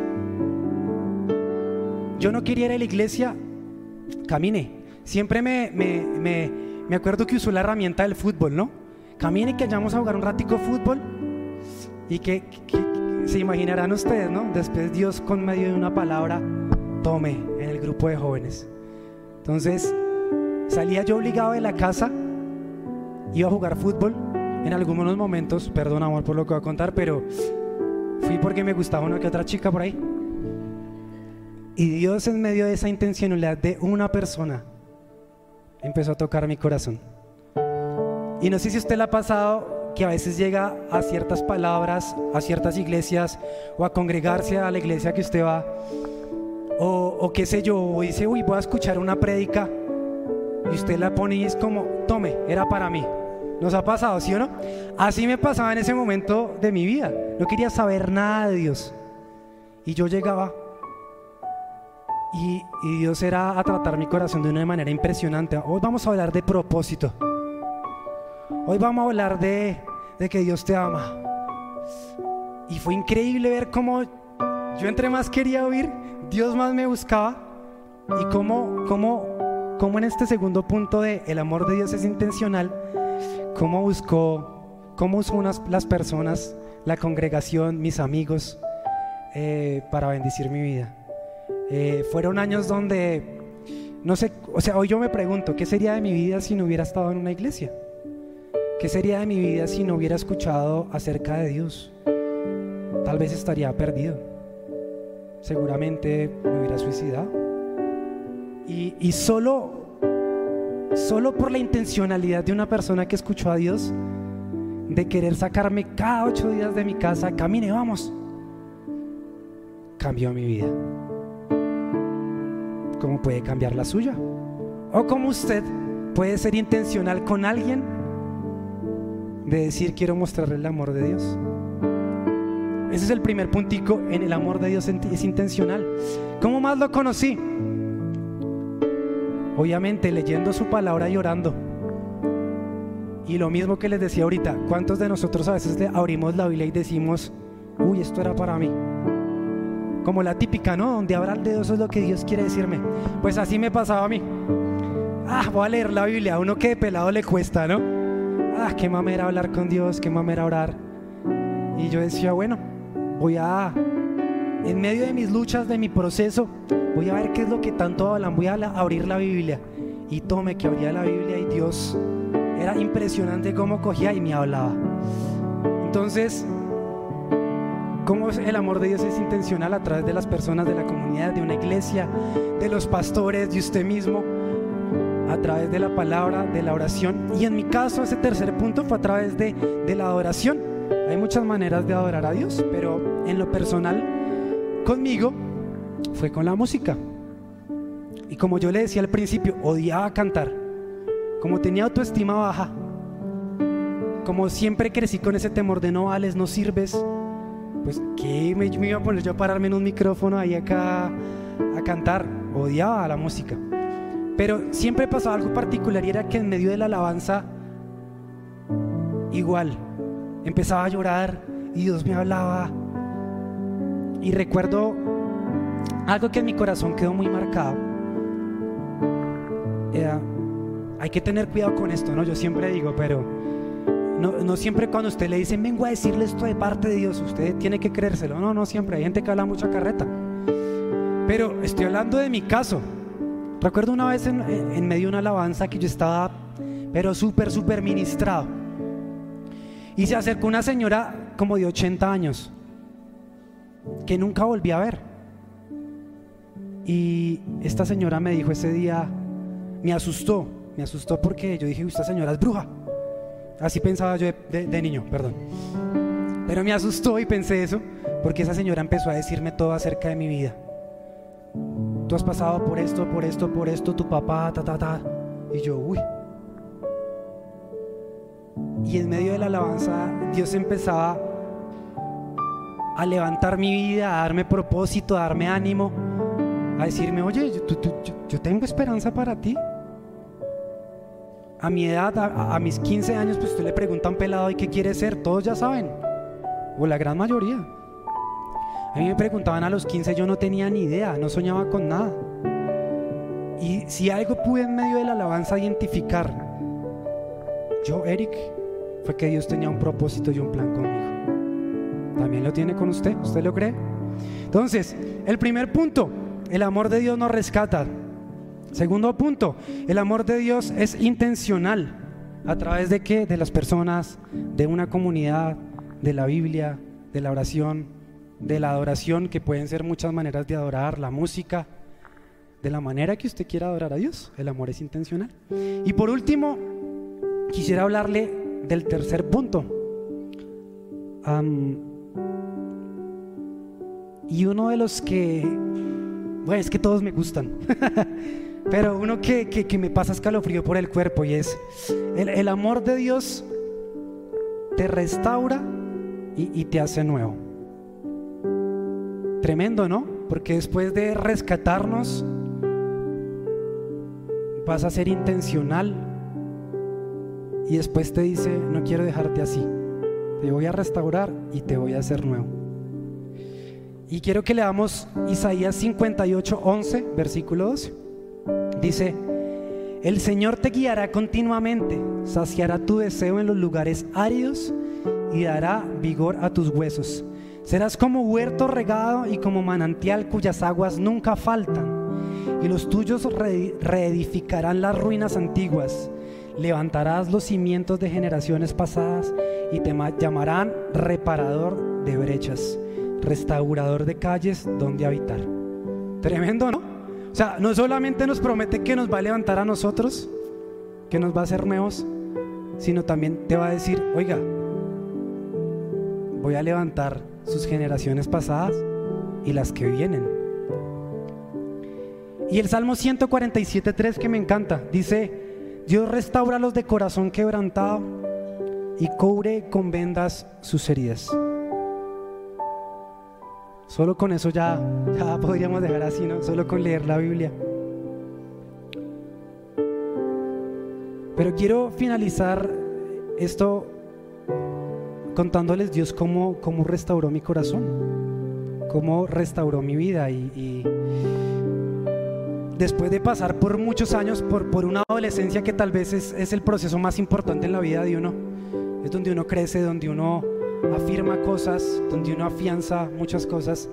Yo no quería ir a la iglesia, camine. Siempre me, me, me, acuerdo que usó la herramienta del fútbol, ¿no? Camine que vayamos a jugar un ratico fútbol y que, se imaginarán ustedes, ¿no? Después Dios con medio de una palabra tome en el grupo de jóvenes. Entonces salía yo obligado de la casa, iba a jugar fútbol en algunos momentos, perdón amor por lo que voy a contar, pero Fui porque me gustaba una que otra chica por ahí. Y Dios en medio de esa intencionalidad de una persona empezó a tocar mi corazón. Y no sé si usted le ha pasado que a veces llega a ciertas palabras, a ciertas iglesias o a congregarse a la iglesia que usted va. O, qué sé yo, o dice, uy, voy a escuchar una prédica. Y usted la pone y es como, tome, era para mí. ¿Nos ha pasado, sí o no? Así me pasaba en ese momento de mi vida. No quería saber nada de Dios. Y yo llegaba y, Dios era a tratar mi corazón de una manera impresionante. Hoy vamos a hablar de propósito. Hoy vamos a hablar de, de que Dios te ama. Y fue increíble ver cómo yo entre más quería oír, Dios más me buscaba. Y cómo, cómo, cómo en este segundo punto de el amor de Dios es intencional cómo buscó, cómo usó las personas, la congregación, mis amigos, eh, para bendecir mi vida. Eh, fueron años donde, no sé, o sea, hoy yo me pregunto, ¿qué sería de mi vida si no hubiera estado en una iglesia? ¿Qué sería de mi vida si no hubiera escuchado acerca de Dios? Tal vez estaría perdido. Seguramente me hubiera suicidado. Y, y solo solo por la intencionalidad de una persona que escuchó a Dios, de querer sacarme cada ocho días de mi casa, camine, vamos, cambió mi vida. ¿Cómo puede cambiar la suya? O como usted puede ser intencional con alguien de decir quiero mostrarle el amor de Dios. Ese es el primer puntico en el amor de Dios, es intencional. ¿Cómo más lo conocí? Obviamente leyendo su palabra y orando. Y lo mismo que les decía ahorita, ¿cuántos de nosotros a veces le abrimos la Biblia y decimos, uy, esto era para mí? Como la típica, ¿no? Donde abra el dedo, eso es lo que Dios quiere decirme. Pues así me pasaba a mí. Ah, voy a leer la Biblia, a uno que de pelado le cuesta, ¿no? Ah, qué mamera hablar con Dios, qué mamera orar. Y yo decía, bueno, voy a en medio de mis luchas, de mi proceso, voy a ver qué es lo que tanto hablan. Voy a abrir la Biblia. Y tome que abría la Biblia y Dios era impresionante cómo cogía y me hablaba. Entonces, cómo el amor de Dios es intencional a través de las personas de la comunidad, de una iglesia, de los pastores, de usted mismo, a través de la palabra, de la oración. Y en mi caso, ese tercer punto fue a través de, de la adoración. Hay muchas maneras de adorar a Dios, pero en lo personal, conmigo, fue con la música. Y como yo le decía al principio, odiaba cantar. Como tenía autoestima baja, como siempre crecí con ese temor de no vales, no sirves, pues ¿qué me, iba a poner yo a pararme en un micrófono ahí acá a cantar? Odiaba la música. Pero siempre pasaba algo particular y era que en medio de la alabanza, igual, empezaba a llorar y Dios me hablaba. Y recuerdo algo que en mi corazón quedó muy marcado. hay que tener cuidado con esto, ¿no? Yo siempre digo, pero no, siempre cuando usted le dicen, vengo a decirle esto de parte de Dios, usted tiene que creérselo. No, no siempre. Hay gente que habla mucha carreta. Pero estoy hablando de mi caso. Recuerdo una vez en, en medio de una alabanza que yo estaba, pero súper, súper ministrado. Y se acercó una señora como de 80 años, que nunca volví a ver. Y esta señora me dijo ese día, me asustó, me asustó porque yo dije, esta señora es bruja. Así pensaba yo de, niño, perdón. Pero me asustó y pensé eso porque esa señora empezó a decirme todo acerca de mi vida. Tú has pasado por esto, por esto, por esto, tu papá, ta, ta, ta. Y yo, uy. Y en medio de la alabanza, Dios empezaba a levantar mi vida, a darme propósito, a darme ánimo, a decirme, oye, yo tengo esperanza para ti. A mi edad, a, mis 15 años, pues usted le pregunta a un pelado, ¿y qué quiere ser? Todos ya saben, o la gran mayoría. A mí me preguntaban a los 15, yo no tenía ni idea, no soñaba con nada. Y si algo pude en medio de la alabanza identificar, yo, Eric, fue que Dios tenía un propósito y un plan conmigo. También lo tiene con usted, ¿usted lo cree? Entonces, el primer punto, el amor de Dios nos rescata. Segundo punto, el amor de Dios es intencional. ¿A través de qué? De las personas, de una comunidad, de la Biblia, de la oración, de la adoración, que pueden ser muchas maneras de adorar, la música, de la manera que usted quiera adorar a Dios. El amor es intencional. Y por último, quisiera hablarle del tercer punto. Y uno de los que, bueno, es que todos me gustan. Pero uno que, que, me pasa escalofrío por el cuerpo y es el, amor de Dios te restaura y te hace nuevo. Tremendo, ¿no? Porque después de rescatarnos, vas a ser intencional y después te dice, no quiero dejarte así, te voy a restaurar y te voy a hacer nuevo. Y quiero que leamos Isaías 58, 11, versículo 12. Dice, el Señor te guiará continuamente, saciará tu deseo en los lugares áridos y dará vigor a tus huesos. Serás como huerto regado y como manantial cuyas aguas nunca faltan. Y los tuyos reedificarán las ruinas antiguas. Levantarás los cimientos de generaciones pasadas y te llamarán reparador de brechas, restaurador de calles donde habitar. Tremendo, ¿no? O sea, no solamente nos promete que nos va a levantar a nosotros, que nos va a hacer nuevos, sino también te va a decir, oiga, voy a levantar sus generaciones pasadas y las que vienen. Y el Salmo 147.3 que me encanta, dice, Dios restaura los de corazón quebrantado y cubre con vendas sus heridas. Solo con eso ya, ya podríamos dejar así, ¿no? Solo con leer la Biblia. Pero quiero finalizar esto contándoles Dios cómo, cómo restauró mi corazón, cómo restauró mi vida y, después de pasar por muchos años, por, por una adolescencia que tal vez es, es el proceso más importante en la vida de uno, es donde uno crece, donde uno afirma cosas, donde uno afianza muchas cosas.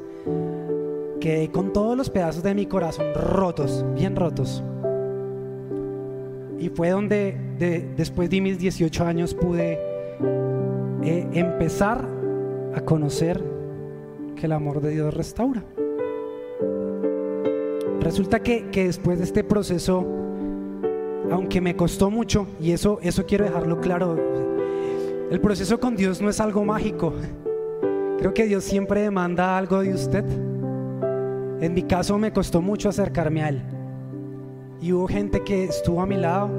quedé con todos los pedazos de mi corazón rotos, bien rotos. Y fue donde después de mis 18 años pude eh, empezar a conocer que el amor de Dios restaura. Resulta que, que después de este proceso, aunque me costó mucho, y eso, eso quiero dejarlo claro, el proceso con Dios no es algo mágico. Creo que Dios siempre demanda algo de usted. En mi caso me costó mucho acercarme a Él. Y hubo gente que estuvo a mi lado,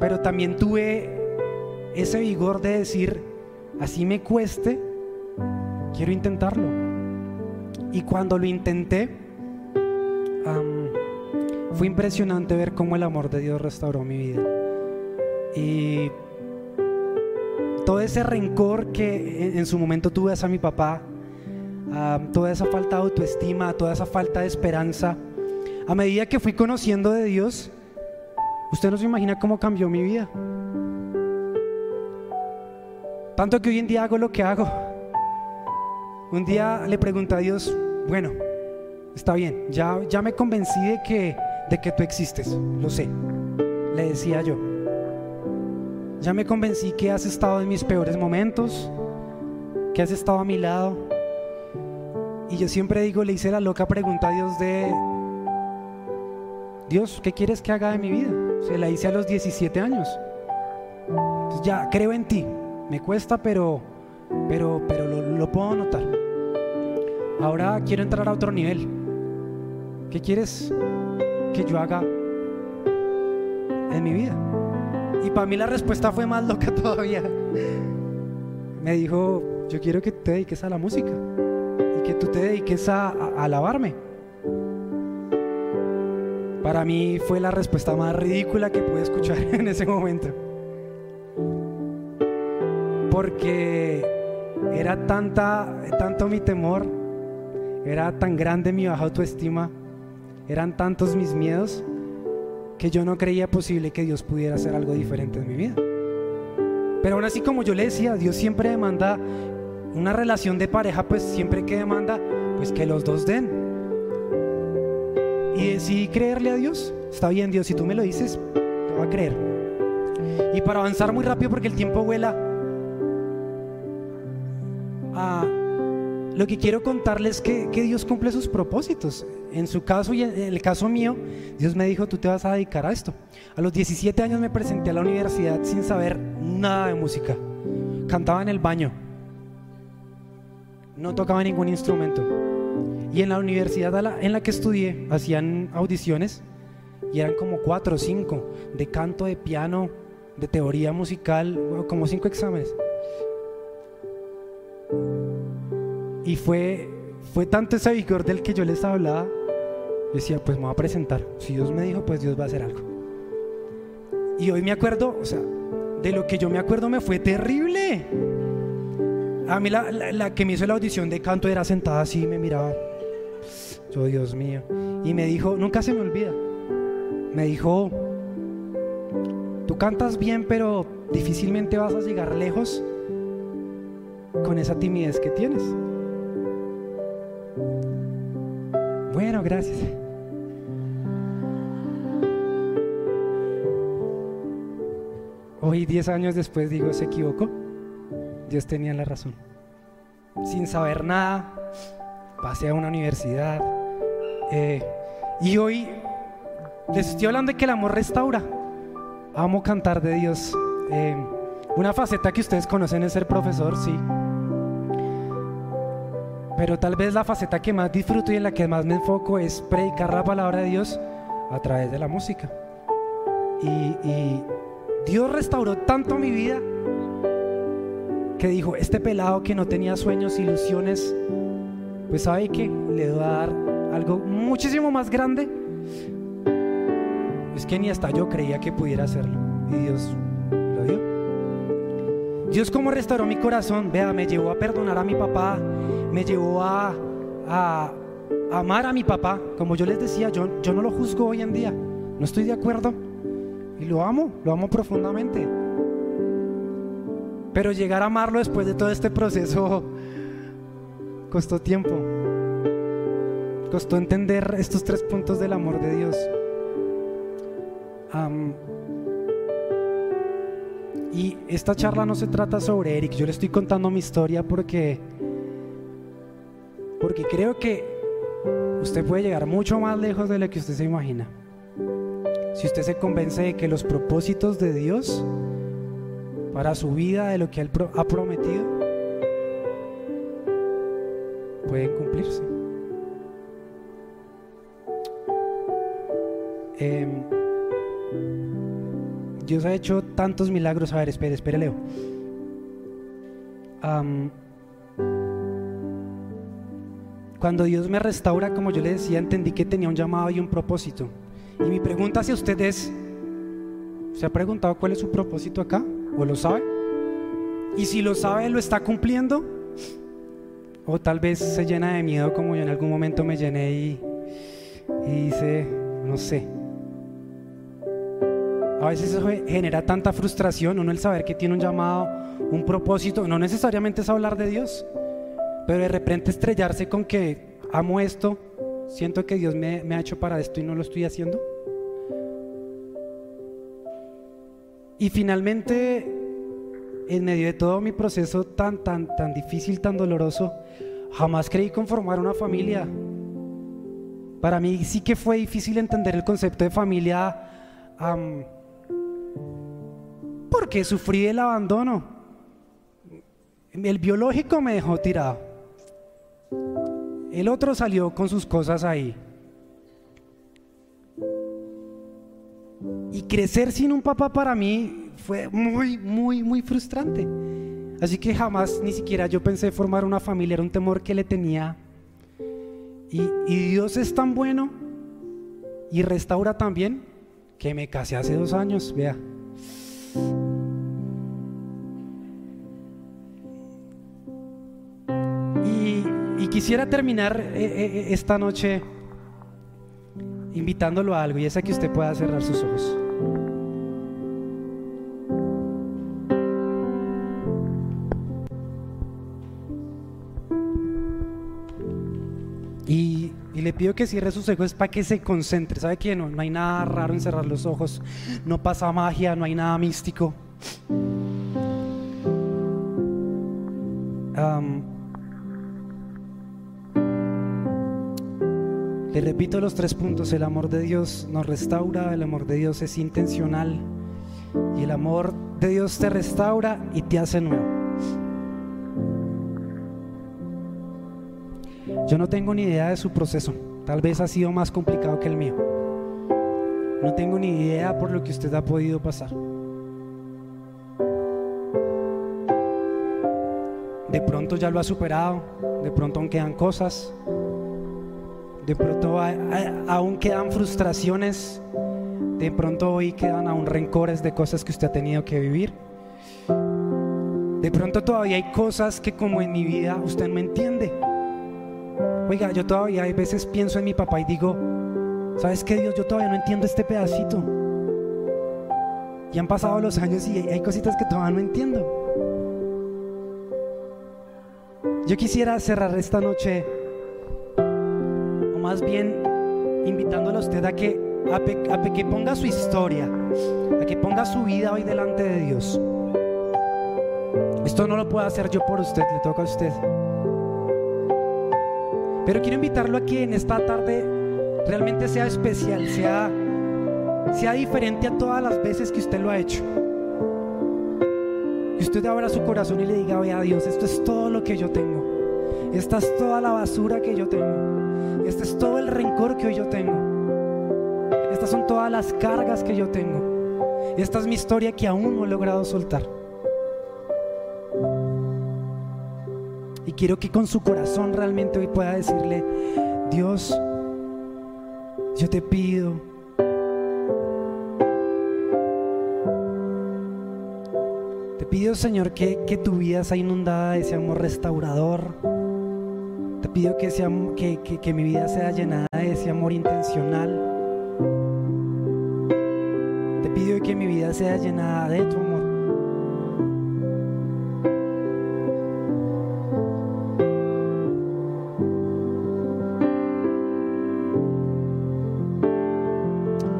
pero también tuve ese vigor de decir, así me cueste, quiero intentarlo. Y cuando lo intenté, fue impresionante ver cómo el amor de Dios restauró mi vida. Y todo ese rencor que en su momento tuve hacia mi papá, toda esa falta de autoestima, toda esa falta de esperanza, a medida que fui conociendo de Dios, usted no se imagina cómo cambió mi vida. Tanto que hoy en día hago lo que hago. Un día le pregunté a Dios, bueno, está bien, ya, ya me convencí de que, de que tú existes, lo sé, le decía yo. Ya me convencí que has estado en mis peores momentos, que has estado a mi lado. Y yo siempre digo, le hice la loca pregunta a Dios de, Dios, ¿qué quieres que haga de mi vida? Se la hice a los 17 años. ya creo en ti. Me cuesta, pero, pero, pero lo, lo puedo notar. Ahora quiero entrar a otro nivel. ¿Qué quieres que yo haga en mi vida? Y para mí la respuesta fue más loca todavía. Me dijo, yo quiero que te dediques a la música y que tú te dediques a, alabarme. Para mí fue la respuesta más ridícula que pude escuchar en ese momento. Porque era tanta, tanto mi temor, era tan grande mi baja autoestima, eran tantos mis miedos que yo no creía posible que Dios pudiera hacer algo diferente en mi vida. Pero aún así como yo le decía, Dios siempre demanda una relación de pareja, pues siempre que demanda, pues que los dos den. Y decidí creerle a Dios. Está bien, Dios, si tú me lo dices, te voy a creer. Y para avanzar muy rápido, porque el tiempo vuela, a lo que quiero contarles es que, que, Dios cumple sus propósitos. En su caso y en el caso mío, Dios me dijo, tú te vas a dedicar a esto. A los 17 años me presenté a la universidad sin saber nada de música. Cantaba en el baño. No tocaba ningún instrumento. Y en la universidad en la que estudié hacían audiciones y eran como cuatro o cinco de canto, de piano, de teoría musical, como cinco exámenes. Y fue, fue tanto ese vigor del que yo les hablaba. Decía, pues me voy a presentar. Si Dios me dijo, pues Dios va a hacer algo. Y hoy me acuerdo, o sea, de lo que yo me acuerdo me fue terrible. A mí la, la, que me hizo la audición de canto era sentada así y me miraba. Yo, Dios mío. Y me dijo, nunca se me olvida. Me dijo, tú cantas bien, pero difícilmente vas a llegar lejos con esa timidez que tienes. Bueno, gracias. Hoy, diez años después, digo, se equivocó. Dios tenía la razón. Sin saber nada, pasé a una universidad. Eh, y hoy les estoy hablando de que el amor restaura. Amo cantar de Dios. Eh, una faceta que ustedes conocen es ser profesor, sí pero tal vez la faceta que más disfruto y en la que más me enfoco es predicar la palabra de Dios a través de la música. Y, Dios restauró tanto mi vida que dijo, este pelado que no tenía sueños, ilusiones, pues sabe que le va a dar algo muchísimo más grande. Es que ni hasta yo creía que pudiera hacerlo. Y Dios lo dio. Dios como restauró mi corazón, vea, me llevó a perdonar a mi papá, me llevó a, amar a mi papá. Como yo les decía, yo, yo no lo juzgo hoy en día, no estoy de acuerdo y lo amo, lo amo profundamente. Pero llegar a amarlo después de todo este proceso costó tiempo. costó entender estos tres puntos del amor de Dios. y esta charla no se trata sobre Eric, yo le estoy contando mi historia porque, porque creo que usted puede llegar mucho más lejos de lo que usted se imagina. Si usted se convence de que los propósitos de Dios para su vida, de lo que Él ha prometido, pueden cumplirse. Em, Dios ha hecho tantos milagros. A ver, espere, espere, Leo. cuando Dios me restaura, como yo le decía, entendí que tenía un llamado y un propósito. Y mi pregunta hacia usted es, ¿se ha preguntado cuál es su propósito acá? ¿O lo sabe? Y si lo sabe, ¿lo está cumpliendo? O tal vez se llena de miedo como yo en algún momento me llené y, y dice, no sé, a veces eso genera tanta frustración, uno el saber que tiene un llamado, un propósito, no necesariamente es hablar de Dios, pero de repente estrellarse con que amo esto, siento que Dios me, ha hecho para esto y no lo estoy haciendo. Y finalmente, en medio de todo mi proceso tan, tan, tan difícil, tan doloroso, jamás creí conformar una familia. Para mí sí que fue difícil entender el concepto de familia porque sufrí el abandono. El biológico me dejó tirado. El otro salió con sus cosas ahí. Y crecer sin un papá para mí fue muy, muy, muy frustrante. Así que jamás ni siquiera yo pensé formar una familia, era un temor que le tenía. Y, y Dios es tan bueno y restaura también que me casé hace dos años, vea. Quisiera terminar eh, eh, eh, esta noche invitándolo a algo y es a que usted pueda cerrar sus ojos. Y, le pido que cierre sus ojos para que se concentre. ¿Sabe qué? No, no hay nada raro en cerrar los ojos. No pasa magia, no hay nada místico. Le repito los tres puntos. El amor de Dios nos restaura, el amor de Dios es intencional y el amor de Dios te restaura y te hace nuevo. Yo no tengo ni idea de su proceso. Tal vez ha sido más complicado que el mío. No tengo ni idea por lo que usted ha podido pasar. De pronto ya lo ha superado, de pronto aún quedan cosas, de pronto aún quedan frustraciones, de pronto hoy quedan aún rencores de cosas que usted ha tenido que vivir. De pronto todavía hay cosas que como en mi vida usted no entiende. Oiga, yo todavía hay veces pienso en mi papá y digo, ¿sabes qué Dios? Yo todavía no entiendo este pedacito. Y han pasado los años y hay cositas que todavía no entiendo. Yo quisiera cerrar esta noche, más bien invitándole a usted a que, a, que ponga su historia, a que ponga su vida hoy delante de Dios. Esto no lo puedo hacer yo por usted, le toca a usted. Pero quiero invitarlo a que en esta tarde realmente sea especial, sea, sea diferente a todas las veces que usted lo ha hecho. Que usted abra su corazón y le diga, a Dios, esto es todo lo que yo tengo. Esta es toda la basura que yo tengo. Este es todo el rencor que hoy yo tengo. Estas son todas las cargas que yo tengo. Esta es mi historia que aún no he logrado soltar. Y quiero que con su corazón realmente hoy pueda decirle, Dios, yo te pido Te pido, Señor, que, tu vida sea inundada de ese amor restaurador. Te pido que, sea, que, que, que mi vida sea llenada de ese amor intencional. Te pido que mi vida sea llenada de tu amor.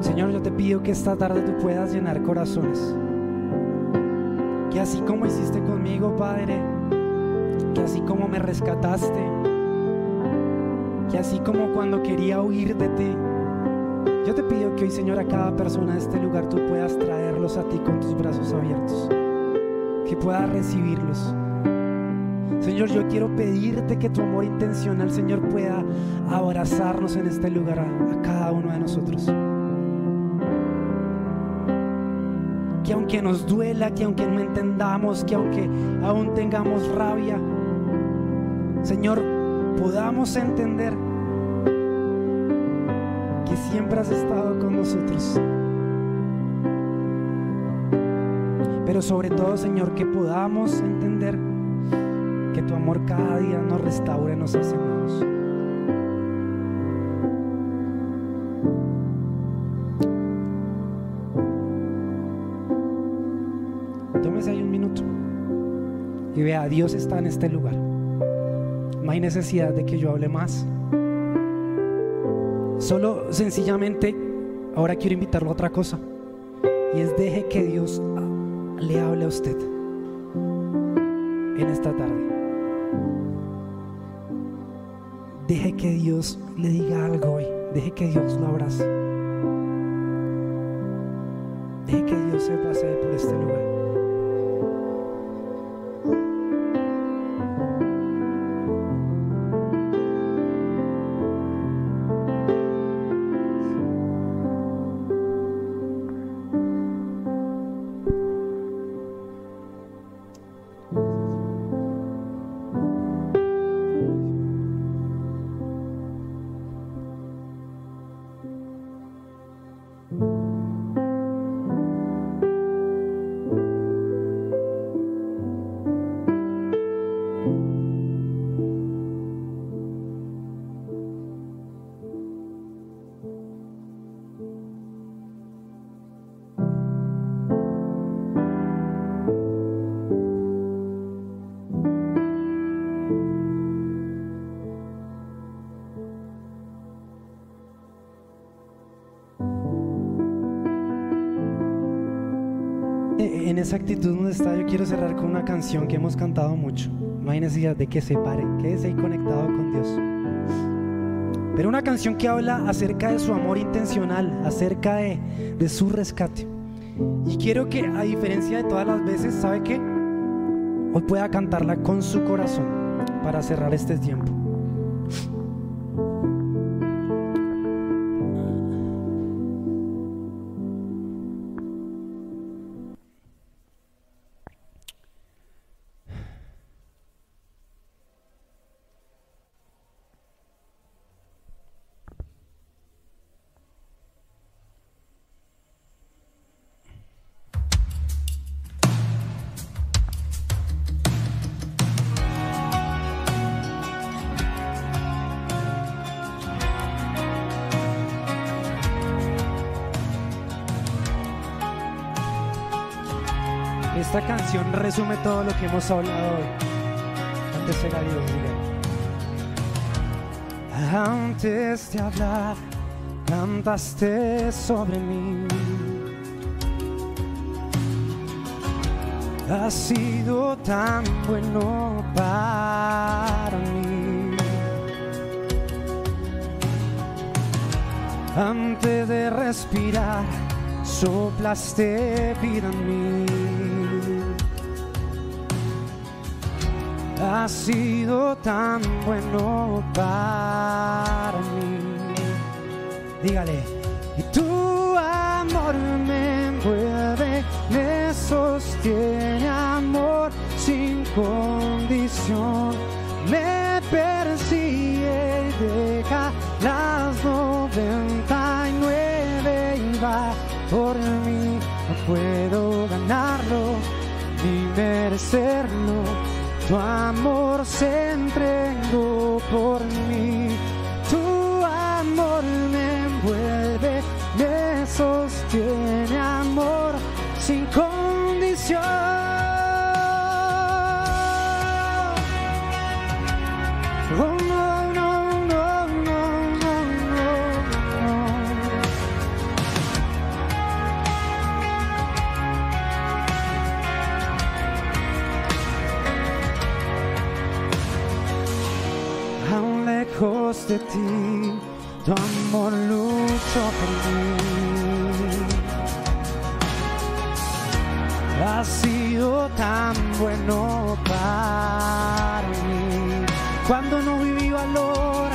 Señor, yo te pido que esta tarde tú puedas llenar corazones. Que así como hiciste conmigo, Padre, que así como me rescataste, que así como cuando quería huir de ti, yo te pido que hoy, Señor, a cada persona de este lugar tú puedas traerlos a ti con tus brazos abiertos, que puedas recibirlos. Señor, yo quiero pedirte que tu amor intencional, Señor, pueda abrazarnos en este lugar a, a cada uno de nosotros. Que aunque nos duela, que aunque no entendamos, que aunque aún tengamos rabia, Señor, podamos entender siempre has estado con nosotros. Pero sobre todo, Señor, que podamos entender que tu amor cada día nos restaure, nos hace nuevos. Tómese ahí un minuto y vea, Dios está en este lugar. No hay necesidad de que yo hable más. Solo sencillamente, ahora quiero invitarlo a otra cosa. Y es deje que Dios le hable a usted en esta tarde. Deje que Dios le diga algo hoy. Deje que Dios lo abrace. Deje que Dios se pase por este lugar. Actitud donde está, yo quiero cerrar con una canción que hemos cantado mucho. No hay necesidad de que se pare, quédese ahí conectado con Dios. Pero una canción que habla acerca de su amor intencional, acerca de, de su rescate. Y quiero que, a diferencia de todas las veces, ¿sabe qué? Hoy pueda cantarla con su corazón para cerrar este tiempo. Esta canción resume todo lo que hemos hablado hoy. Antes Dios. Antes de hablar, cantaste sobre mí. Has sido tan bueno para mí. Antes de respirar, soplaste vida en mí. Has sido tan bueno para mí. Dígale, y tu amor me envuelve, me sostiene, amor sin condición. Me persigue y deja las noventa y nueve y va por mí. No puedo ganarlo ni merecerlo. Tu amor se entregó por mí. Tu amor me envuelve, me sostiene, amor sin condición. Tu amor luchó por mí. Ha sido tan bueno para mí. Cuando no viví valor,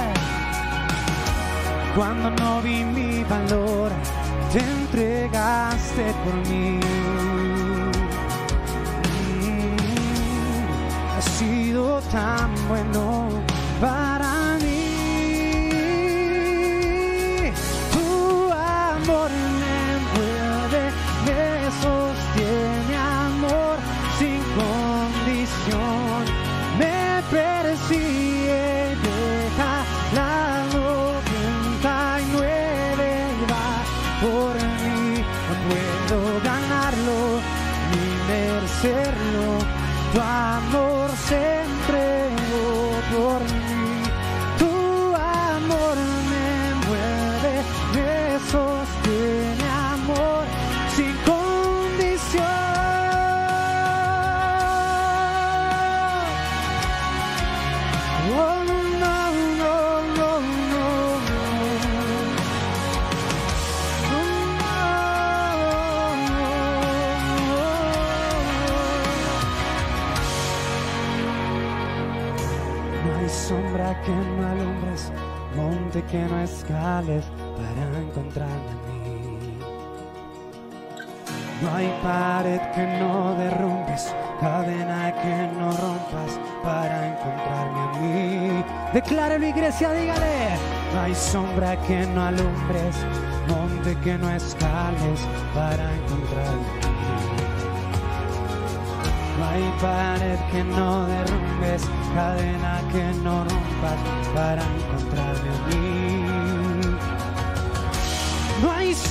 cuando no vi mi valor, te entregaste por mí. Mm, ha sido tan bueno para mí. Para encontrarme a mí. No hay pared que no derrumbes, cadena que no rompas para encontrarme a mí. Declárelo iglesia, dígale. No hay sombra que no alumbres, monte que no escales para encontrarme a mí. No hay pared que no derrumbes, cadena que no rompas para encontrarme a mí.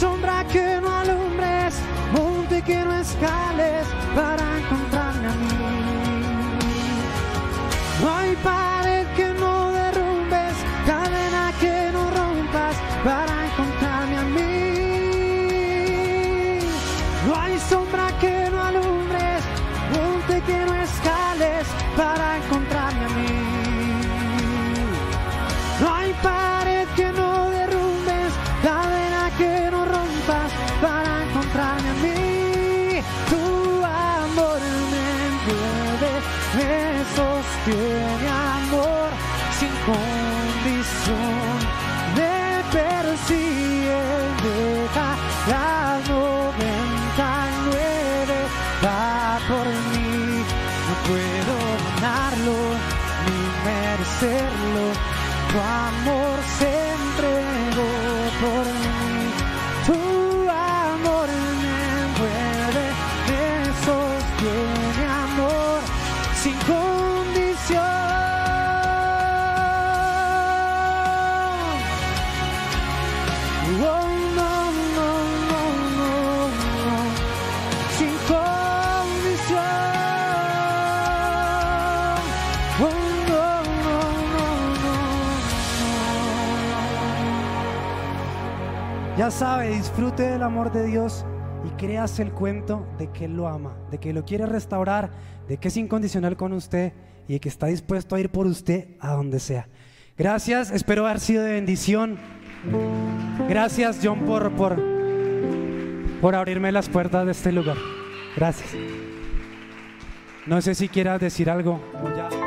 Sombra que no alumbres, monte que no escales para encontrarme a mí. No hay pared que no derrumbes, cadena que no rompas para encontrarme a mí. No hay sombra que no alumbres, monte que no escales para encontrarme Sabe, disfrute del amor de Dios y creas el cuento de que Él lo ama, de que lo quiere restaurar, de que es incondicional con usted y de que está dispuesto a ir por usted a donde sea. Gracias, espero haber sido de bendición. Gracias, John, por, por, por abrirme las puertas de este lugar. Gracias. No sé si quieras decir algo o ya.